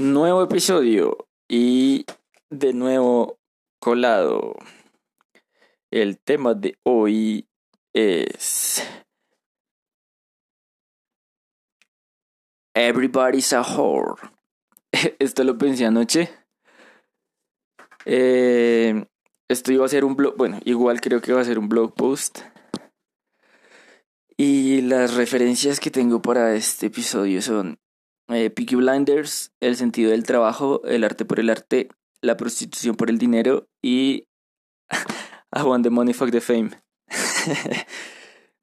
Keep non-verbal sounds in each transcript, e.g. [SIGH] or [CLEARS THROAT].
Nuevo episodio y de nuevo colado. El tema de hoy es Everybody's a whore. [LAUGHS] Esto lo pensé anoche. Eh, esto iba a ser un blog, bueno, igual creo que va a ser un blog post. Y las referencias que tengo para este episodio son eh, Peaky Blinders, El sentido del trabajo, El arte por el arte, La prostitución por el dinero y [LAUGHS] I want the money, fuck the fame. [LAUGHS]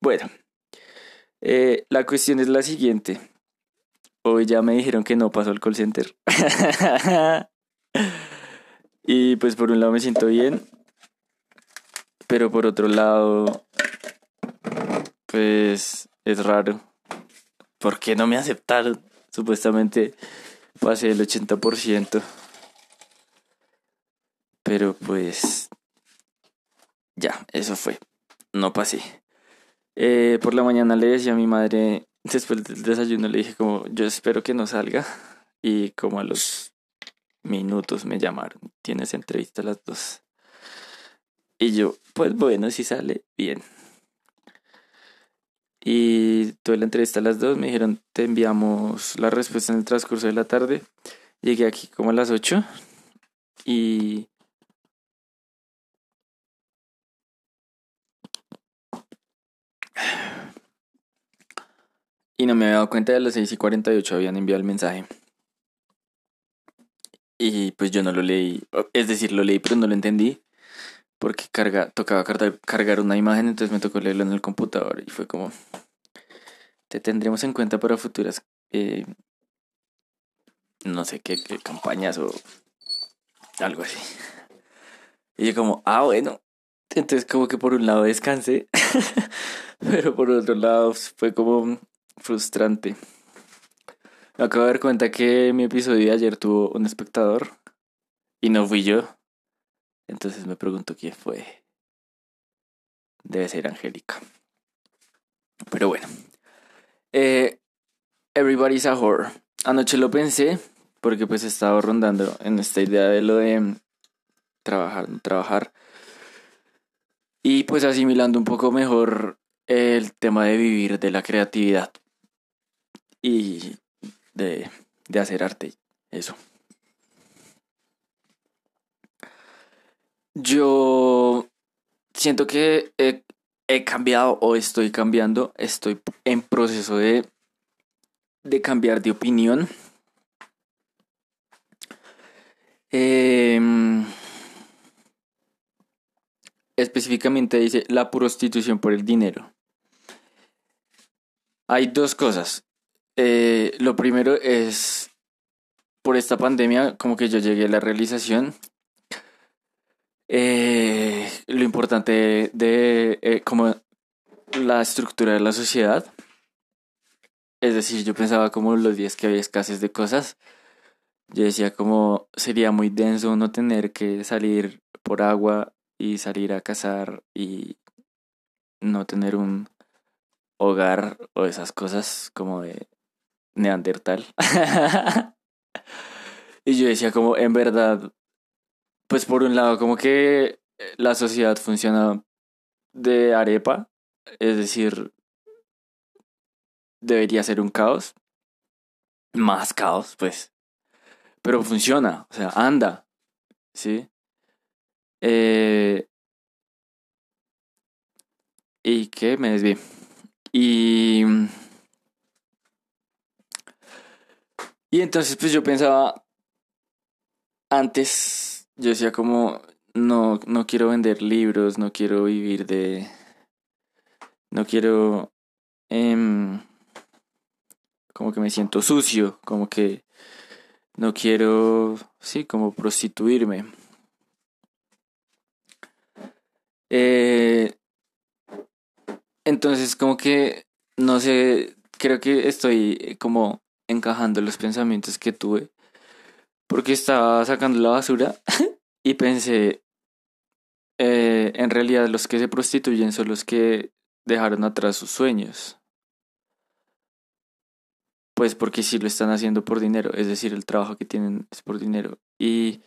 bueno, eh, la cuestión es la siguiente. Hoy ya me dijeron que no pasó el call center. [LAUGHS] y pues por un lado me siento bien, pero por otro lado, pues es raro. ¿Por qué no me aceptaron? Supuestamente pasé el 80%. Pero pues ya, eso fue. No pasé. Eh, por la mañana le decía a mi madre, después del desayuno le dije como, yo espero que no salga. Y como a los minutos me llamaron, tienes entrevista a las dos. Y yo, pues bueno, si sale, bien. Y tuve la entrevista a las dos, me dijeron, te enviamos la respuesta en el transcurso de la tarde. Llegué aquí como a las 8 y Y no me había dado cuenta de las 6 y 48 habían enviado el mensaje. Y pues yo no lo leí. Es decir, lo leí pero no lo entendí. Porque carga, tocaba cargar una imagen, entonces me tocó leerlo en el computador. Y fue como, te tendremos en cuenta para futuras, eh, no sé qué, qué campañas o algo así. Y yo como, ah, bueno. Entonces como que por un lado descansé, [LAUGHS] pero por otro lado fue como frustrante. Me acabo de dar cuenta que mi episodio de ayer tuvo un espectador y no fui yo. Entonces me pregunto quién fue. Debe ser Angélica. Pero bueno. Eh, Everybody's a whore. Anoche lo pensé porque pues estaba rondando en esta idea de lo de trabajar, trabajar. Y pues asimilando un poco mejor el tema de vivir de la creatividad y de, de hacer arte. Eso. Yo siento que he, cambiado o estoy cambiando, estoy en proceso de, de cambiar de opinión. Em, específicamente dice la prostitución por el dinero. Hay dos cosas. Eh, lo primero es, por esta pandemia, como que yo llegué a la realización eh, lo importante de eh, como la estructura de la sociedad. Es decir, yo pensaba como los días que había escasez de cosas. Yo decía como sería muy denso no tener que salir por agua y salir a cazar y no tener un hogar o esas cosas como de neandertal. [LAUGHS] y yo decía como en verdad pues por un lado, como que eh, la sociedad funciona de arepa, es decir, debería ser un caos, más caos, pues, pero funciona, o sea, anda, ¿sí? Eh, y que me desvié. Y... Y entonces pues yo pensaba antes yo decía como, no, no quiero vender libros, no quiero vivir de... No quiero... Em, como que me siento sucio, como que no quiero, sí, como prostituirme. Eh, entonces, como que, no sé, creo que estoy como encajando los pensamientos que tuve porque estaba sacando la basura [LAUGHS] y pensé, eh, en realidad los que se prostituyen son los que dejaron atrás sus sueños. pues porque sí lo están haciendo por dinero, es decir, el trabajo que tienen es por dinero. Y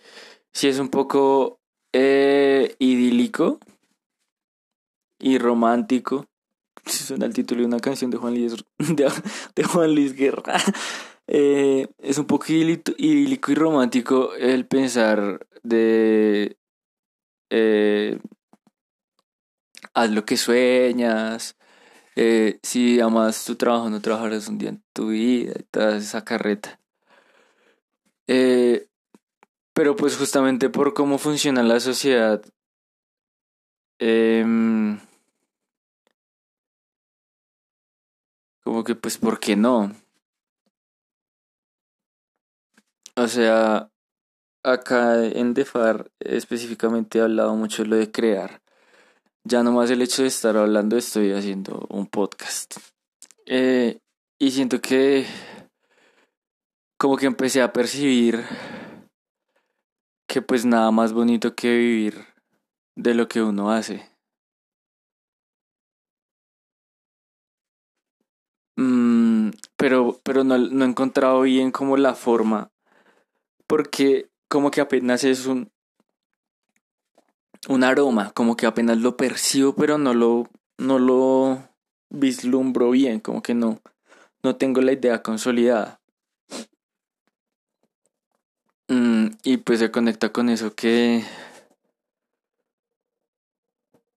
si es un poco eh, idílico y romántico, [LAUGHS] suena el título de una canción de Juan Luis, [LAUGHS] de, Juan Luis Guerra. Eh, es un poco idílico y romántico el pensar de eh, haz lo que sueñas, eh, si amas tu trabajo no trabajarás un día en tu vida y toda esa carreta. pero pues justamente por cómo funciona la sociedad, em, Como que pues, ¿por qué no? O sea, acá en Defar específicamente he hablado mucho de lo de crear. Ya nomás el hecho de estar hablando estoy haciendo un podcast. Eh, y siento que como que empecé a percibir que pues nada más bonito que vivir de lo que uno hace. Mm, pero pero no, no he encontrado bien como la forma. Porque como que apenas es un, un aroma, como que apenas lo percibo, pero no lo, no lo vislumbro bien, como que no, no tengo la idea consolidada. Mm, y pues se conecta con eso que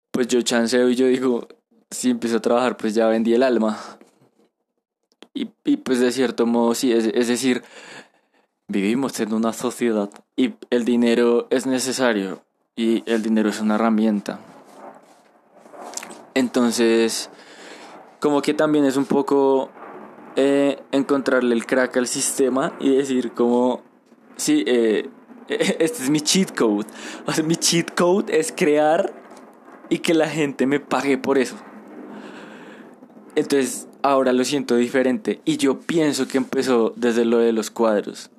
pues yo chanceo y yo digo, si empiezo a trabajar, pues ya vendí el alma. Y, y pues de cierto modo sí, es, es decir, vivimos en una sociedad y el dinero es necesario y el dinero es una herramienta. Entonces, como que también es un poco eh, encontrarle el crack al sistema y decir como, sí, eh, [LAUGHS] este es mi cheat code. O sea, mi cheat code es crear y que la gente me pague por eso. Entonces, ahora lo siento diferente y yo pienso que empezó desde lo de los cuadros.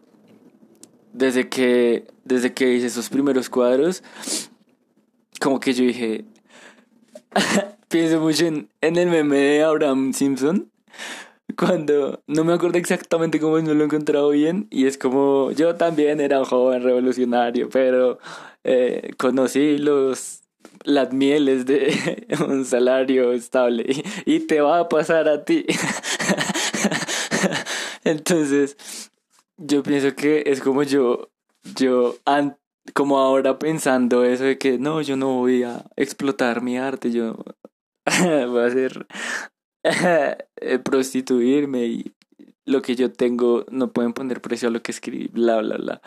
Desde que, desde que hice esos primeros cuadros, como que yo dije, [LAUGHS] pienso mucho en, en el meme de Abraham Simpson, cuando no me acuerdo exactamente cómo no lo he encontrado bien y es como yo también era un joven revolucionario pero eh, conocí los las mieles de [LAUGHS] un salario estable y, te va a pasar a ti. [LAUGHS] Entonces, yo pienso que es como yo, yo, como ahora pensando eso de que no, yo no voy a explotar mi arte, yo [LAUGHS] voy a hacer eh, prostituirme y lo que yo tengo no pueden poner precio a lo que escribí, bla, bla, bla.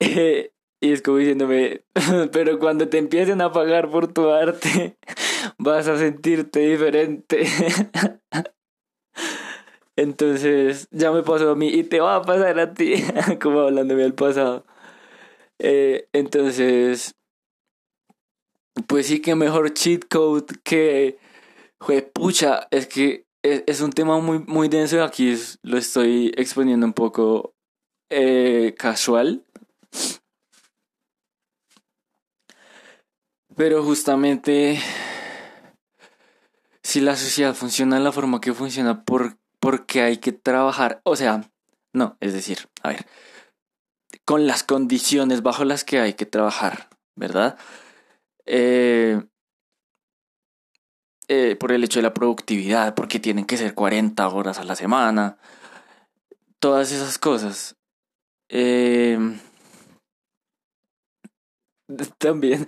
[LAUGHS] Y es como diciéndome, [LAUGHS] pero cuando te empiecen a pagar por tu arte, vas a sentirte diferente. Entonces, ya me pasó a mí y te va a pasar a ti, [LAUGHS] como hablándome del pasado. Eh, entonces, pues sí que mejor cheat code que, jue, pucha, es que es, un tema muy, muy denso y aquí lo estoy exponiendo un poco eh, casual. Pero justamente si la sociedad funciona de la forma que funciona, ¿por, porque hay que trabajar? O sea, no, es decir, a ver, con las condiciones bajo las que hay que trabajar, ¿verdad? Eh, eh, por el hecho de la productividad, porque tienen que ser 40 horas a la semana, todas esas cosas. Eh, [LAUGHS] También,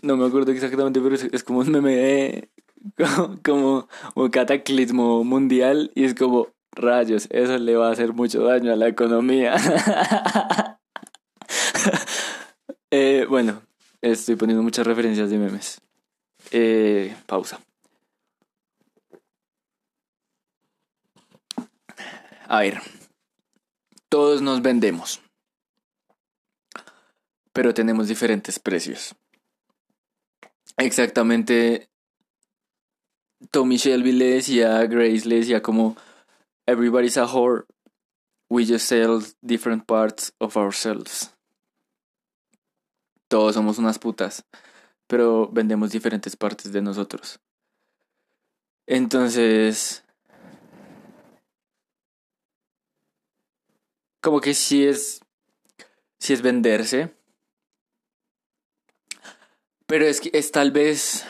no me acuerdo exactamente, pero es, como un meme [LAUGHS] como, un cataclismo mundial y es como rayos, eso le va a hacer mucho daño a la economía. [LAUGHS] eh, bueno, estoy poniendo muchas referencias de memes. Eh, pausa. A ver, todos nos vendemos pero tenemos diferentes precios. Exactamente, Tommy Shelby le decía a Grace, le decía como, everybody's a whore, we just sell different parts of ourselves. Todos somos unas putas, pero vendemos diferentes partes de nosotros. Entonces, como que sí es, sí es venderse. Pero es que es tal vez...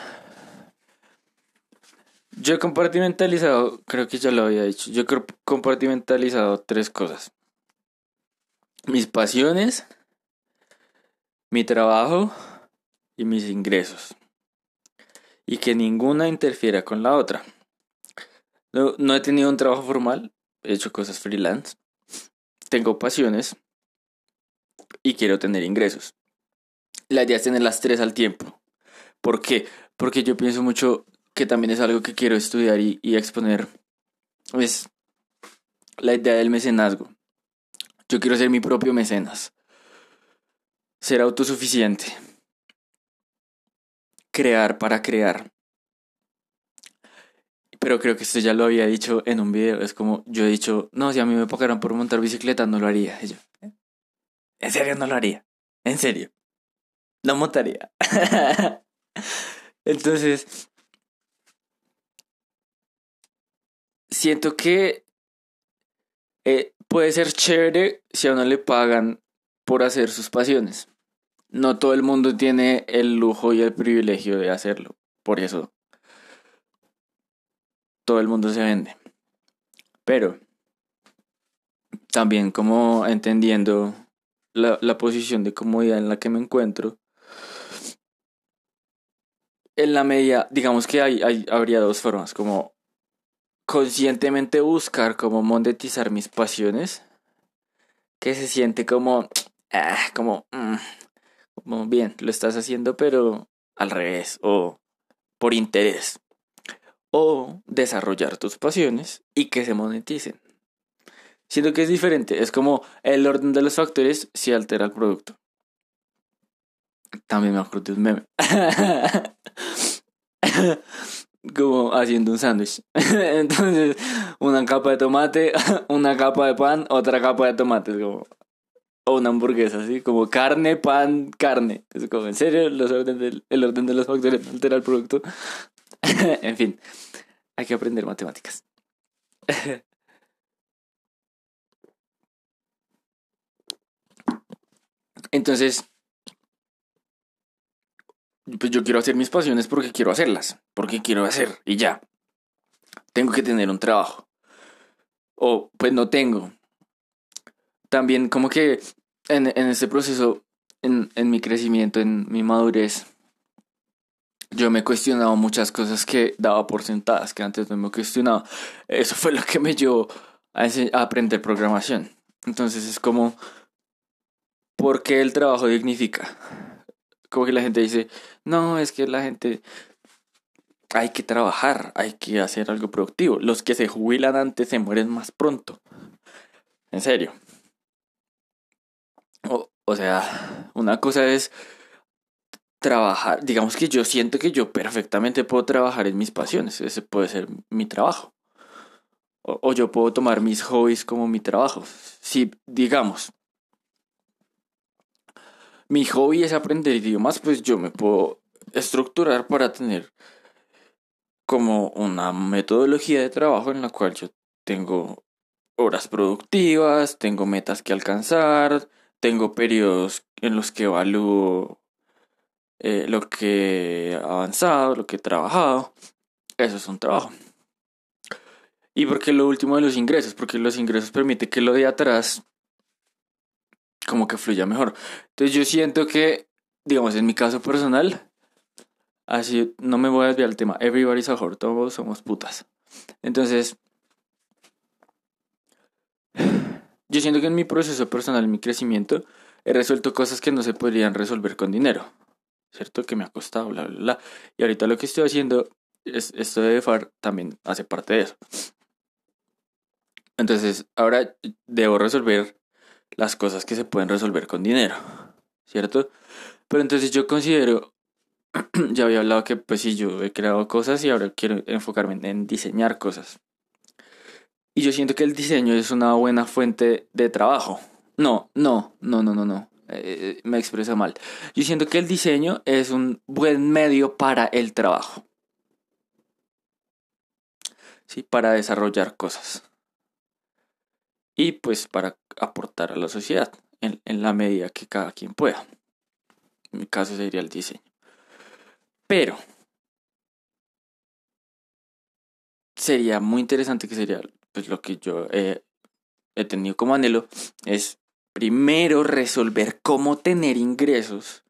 Yo he compartimentalizado, creo que ya lo había dicho, yo he compartimentalizado tres cosas. Mis pasiones, mi trabajo y mis ingresos. Y que ninguna interfiera con la otra. No, no he tenido un trabajo formal, he hecho cosas freelance. Tengo pasiones y quiero tener ingresos. La idea es tener las tres al tiempo. ¿Por qué? Porque yo pienso mucho que también es algo que quiero estudiar y, exponer. Es la idea del mecenazgo. Yo quiero ser mi propio mecenas. Ser autosuficiente. Crear para crear. Pero creo que esto ya lo había dicho en un video. Es como yo he dicho, no, si a mí me pagaran por montar bicicleta, no lo haría. ¿eh? en serio, no lo haría. En serio. No montaría. [LAUGHS] Entonces, siento que eh, puede ser chévere si a uno le pagan por hacer sus pasiones. No todo el mundo tiene el lujo y el privilegio de hacerlo. Por eso todo el mundo se vende. Pero también como entendiendo la, la, posición de comodidad en la que me encuentro, en la media, digamos que hay, habría dos formas, como conscientemente buscar cómo monetizar mis pasiones, que se siente como, [TSK] ah, como, mm, como bien, lo estás haciendo, pero al revés, o por interés o desarrollar tus pasiones y que se moneticen. Siento que es diferente, es como el orden de los factores si altera el producto. También me acuerdo un meme. [LAUGHS] como haciendo un sándwich. [LAUGHS] Entonces, una capa de tomate, [LAUGHS] una capa de pan, otra capa de tomate. Como, o una hamburguesa, así como carne, pan, carne. Es como, en serio, los orden el orden de los factores [LAUGHS] altera el producto. en fin, hay que aprender matemáticas. Entonces, pues yo quiero hacer mis pasiones porque quiero hacerlas, porque quiero hacer y ya. Tengo que tener un trabajo. O pues no tengo. También como que en, en este proceso, en, en mi crecimiento, en mi madurez, yo me he cuestionado muchas cosas que daba por sentadas, que antes no me cuestionaba. Eso fue lo que me llevó a, aprender programación. Entonces es como, ¿por qué el trabajo dignifica? Como la gente dice, no, es que la gente hay que trabajar, hay que hacer algo productivo. Los que se jubilan antes se mueren más pronto. En serio. O, o sea, una cosa es trabajar, digamos que yo siento que yo perfectamente puedo trabajar en mis pasiones, ese puede ser mi trabajo. O, yo puedo tomar mis hobbies como mi trabajo. Si, digamos, mi hobby es aprender idiomas, pues yo me puedo estructurar para tener como una metodología de trabajo en la cual yo tengo horas productivas, tengo metas que alcanzar, tengo periodos en los que evalúo eh, lo que he avanzado, lo que he trabajado. Eso es un trabajo. Y porque lo último de los ingresos, porque los ingresos permiten que lo de atrás como que fluya mejor. Entonces yo siento que, digamos, en mi caso personal, así no me voy a desviar el tema. Everybody's a whore, todos somos putas. Entonces, yo siento que en mi proceso personal, en mi crecimiento, he resuelto cosas que no se podrían resolver con dinero. ¿cierto? Que me ha costado, bla, bla, bla. Y ahorita lo que estoy haciendo, es, esto de FAR también hace parte de eso. Entonces, ahora debo resolver las cosas que se pueden resolver con dinero, ¿cierto? Pero entonces yo considero, [CLEARS THROAT] ya había hablado que pues sí, yo he creado cosas y ahora quiero enfocarme en diseñar cosas. Y yo siento que el diseño es una buena fuente de trabajo. No, no, no, no, no, no. Eh, me expreso mal. Yo siento que el diseño es un buen medio para el trabajo. ¿Sí? Para desarrollar cosas. Y pues para aportar a la sociedad en, la medida que cada quien pueda. En mi caso sería el diseño. Pero sería muy interesante que sería pues lo que yo he tenido como anhelo es primero resolver cómo tener ingresos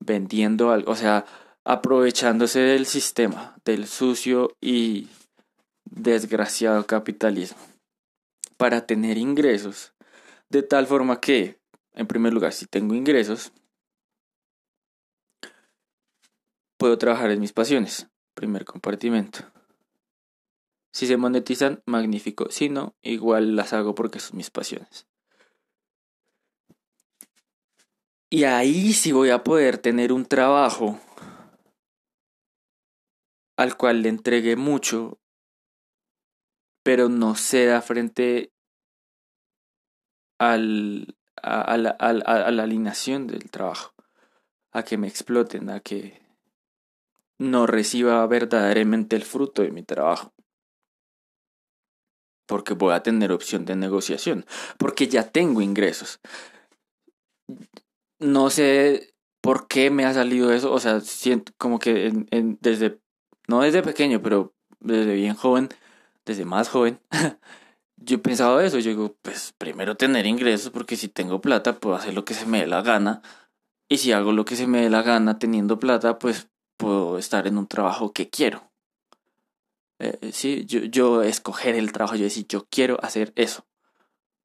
vendiendo algo, o sea, aprovechándose del sistema, del sucio y desgraciado capitalismo, para tener ingresos, de tal forma que, en primer lugar, si tengo ingresos, puedo trabajar en mis pasiones, primer compartimento. Si se monetizan, magnífico. Si no, igual las hago porque son mis pasiones. Y ahí sí voy a poder tener un trabajo al cual le entregué mucho, pero no ceda frente al, a, la, a, la alineación del trabajo, a que me exploten, a que no reciba verdaderamente el fruto de mi trabajo porque voy a tener opción de negociación, porque ya tengo ingresos. No sé por qué me ha salido eso, o sea, siento como que desde, no desde pequeño, pero desde bien joven, desde más joven, [LAUGHS] yo he pensado eso, yo digo, pues primero tener ingresos, porque si tengo plata puedo hacer lo que se me dé la gana, y si hago lo que se me dé la gana teniendo plata, pues puedo estar en un trabajo que quiero. Eh, sí, yo, yo escoger el trabajo, yo decir, yo quiero hacer eso,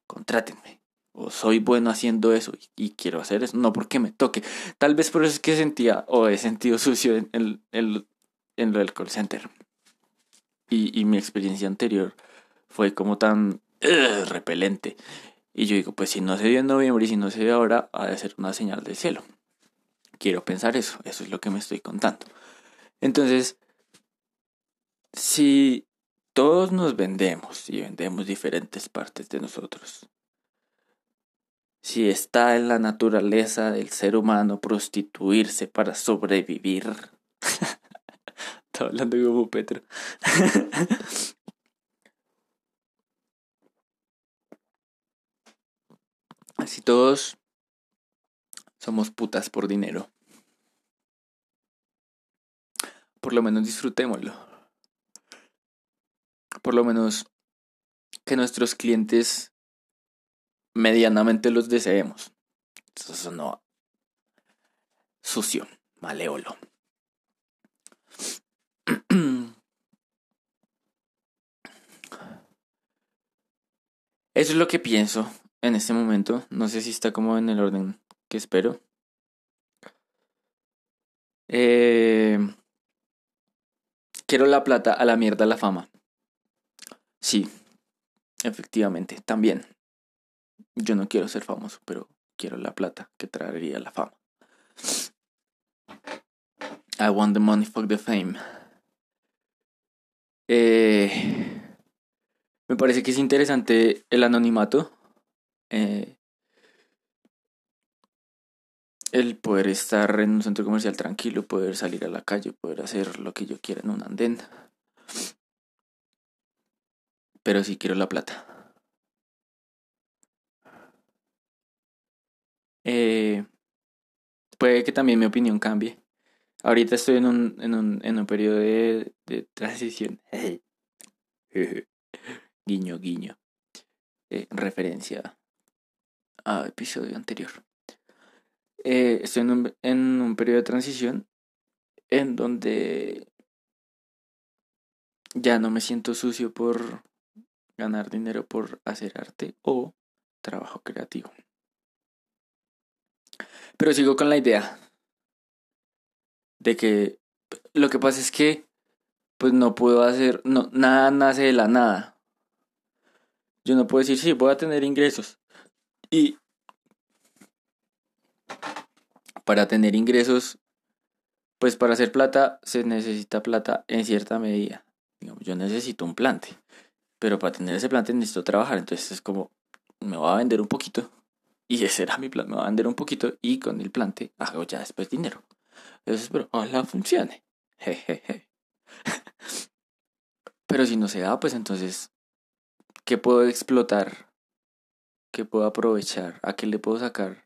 contrátenme, o soy bueno haciendo eso y, quiero hacer eso, no porque me toque. Tal vez por eso es que sentía o he sentido sucio en, en, en, lo del call center. Y, mi experiencia anterior fue como tan repelente. Y yo digo, pues si no se dio en noviembre y si no se dio ahora, ha de ser una señal del cielo. Quiero pensar eso, eso es lo que me estoy contando. Entonces, si todos nos vendemos y vendemos diferentes partes de nosotros, si está en la naturaleza del ser humano prostituirse para sobrevivir, Estaba hablando como Petro. [LAUGHS] Así todos somos putas por dinero. Por lo menos disfrutémoslo por lo menos que nuestros clientes medianamente los deseemos. Eso no sucio, maleolo. Eso es lo que pienso en este momento. No sé si está como en el orden que espero. Eh, quiero la plata, a la mierda la fama. Sí, efectivamente, también. Yo no quiero ser famoso, pero quiero la plata que traería la fama. I want the money, for the fame. Eh, me parece que es interesante el anonimato. Eh, el poder estar en un centro comercial tranquilo, poder salir a la calle, poder hacer lo que yo quiera en un andén pero sí quiero la plata. Eh, puede que también mi opinión cambie. Ahorita estoy en un, en un, en un periodo de, transición. [LAUGHS] guiño, guiño. Eh, referencia a episodio anterior. Eh, estoy en un, en un periodo de transición en donde ya no me siento sucio por ganar dinero por hacer arte o trabajo creativo. Pero sigo con la idea de que lo que pasa es que pues no puedo hacer, no, nada nace de la nada. Yo no puedo decir, sí, voy a tener ingresos. Y para tener ingresos, pues para hacer plata se necesita plata en cierta medida. Yo necesito un plante. Pero para tener ese plan necesito trabajar. Entonces es como, me voy a vender un poquito. Y ese era mi plan, me voy a vender un poquito y con el plante hago ya después dinero. Entonces espero, ojalá funcione. Pero si no se da, pues entonces, ¿qué puedo explotar ¿Qué puedo aprovechar? ¿A qué le puedo sacar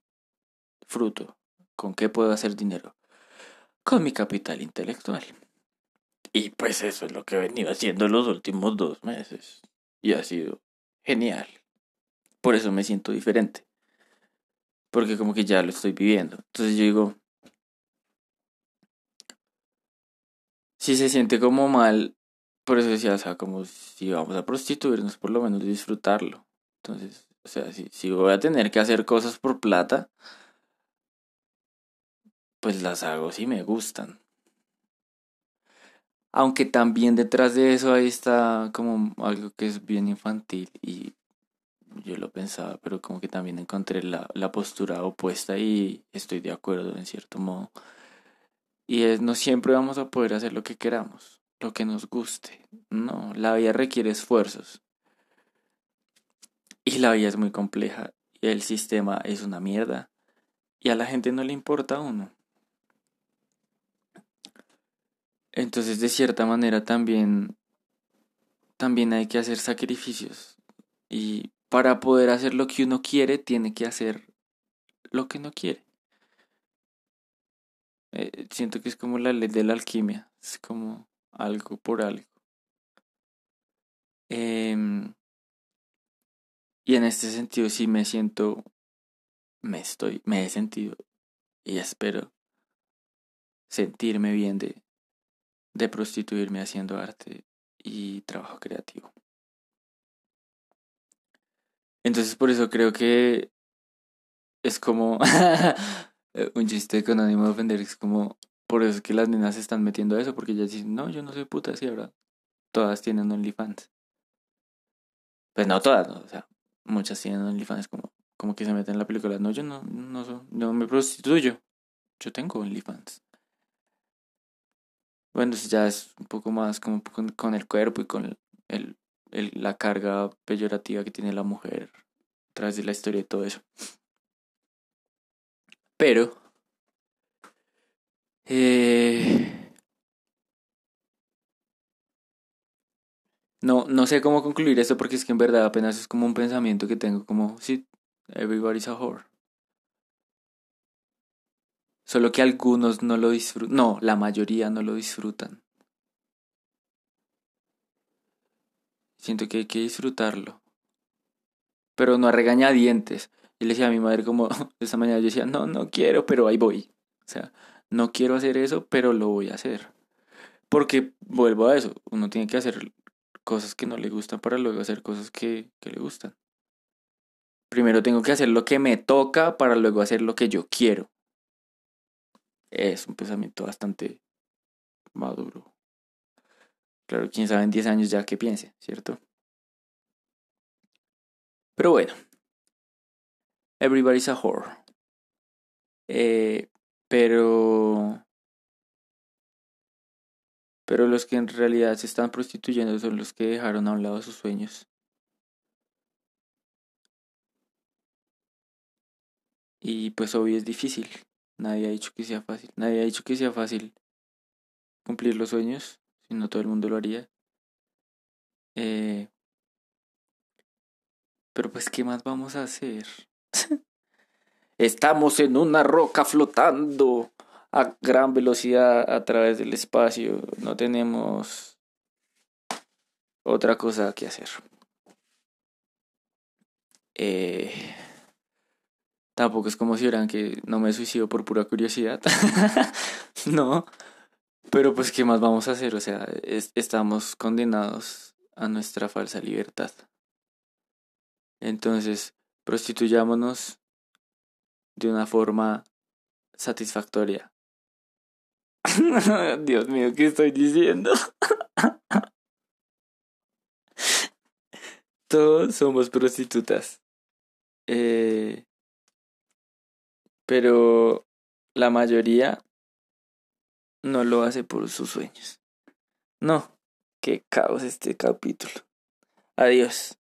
fruto? ¿Con qué puedo hacer dinero? Con mi capital intelectual. Y pues eso es lo que he venido haciendo los últimos dos meses. Y ha sido genial. Por eso me siento diferente. Porque como que ya lo estoy viviendo. Entonces yo digo, si se siente como mal, por eso decía, o sea, como si vamos a prostituirnos, por lo menos disfrutarlo. Entonces, o sea, si, si voy a tener que hacer cosas por plata, pues las hago si me gustan. Aunque también detrás de eso ahí está como algo que es bien infantil y yo lo pensaba, pero como que también encontré la, la postura opuesta y estoy de acuerdo en cierto modo. Y es, no siempre vamos a poder hacer lo que queramos, lo que nos guste. No, la vida requiere esfuerzos. Y la vida es muy compleja y el sistema es una mierda. Y a la gente no le importa a uno. Entonces, de cierta manera, también, también hay que hacer sacrificios. Y para poder hacer lo que uno quiere, tiene que hacer lo que no quiere. Eh, siento que es como la ley de la alquimia, es como algo por algo. Em, y en este sentido sí me siento, me estoy, me he sentido y espero sentirme bien de, de prostituirme haciendo arte y trabajo creativo. Entonces por eso creo que es como [LAUGHS] un chiste con ánimo de ofender, es como por eso que las nenas se están metiendo a eso, porque ellas dicen, no, yo no soy puta, sí, ahora todas tienen OnlyFans. Pues no todas, ¿no? o sea, muchas tienen OnlyFans como, como que se meten en la película, no, yo no, no, no me prostituyo, yo tengo OnlyFans. Bueno, ya es un poco más como con, el cuerpo y con el, la carga peyorativa que tiene la mujer a través de la historia y todo eso. Pero... Eh, no, no sé cómo concluir esto porque es que en verdad apenas es como un pensamiento que tengo como, sí, everybody's a whore. Solo que algunos no lo disfrutan. No, la mayoría no lo disfrutan. Siento que hay que disfrutarlo. Pero no a regañadientes. Y le decía a mi madre como [LAUGHS] esta mañana yo decía, no, no quiero, pero ahí voy. O sea, no quiero hacer eso, pero lo voy a hacer. Porque vuelvo a eso, uno tiene que hacer cosas que no le gustan para luego hacer cosas que, que le gustan. Primero tengo que hacer lo que me toca para luego hacer lo que yo quiero. Es un pensamiento bastante maduro. Claro, quién sabe en 10 años ya que piense, ¿cierto? Pero bueno. Everybody's a whore. Eh, pero. Pero los que en realidad se están prostituyendo son los que dejaron a un lado sus sueños. Y pues obvio es difícil. Nadie ha dicho que sea fácil. Nadie ha dicho que sea fácil cumplir los sueños, si no todo el mundo lo haría. Eh, pero pues, ¿qué más vamos a hacer? [LAUGHS] Estamos en una roca flotando a gran velocidad a través del espacio. No tenemos otra cosa que hacer. Eh, Tampoco es como si eran que no me suicido por pura curiosidad. [LAUGHS] no. Pero pues, ¿qué más vamos a hacer? O sea, estamos condenados a nuestra falsa libertad. Entonces, prostituyámonos de una forma satisfactoria. [LAUGHS] Dios mío, ¿qué estoy diciendo? [LAUGHS] Todos somos prostitutas. Eh, pero la mayoría no lo hace por sus sueños. No, qué caos este capítulo. Adiós.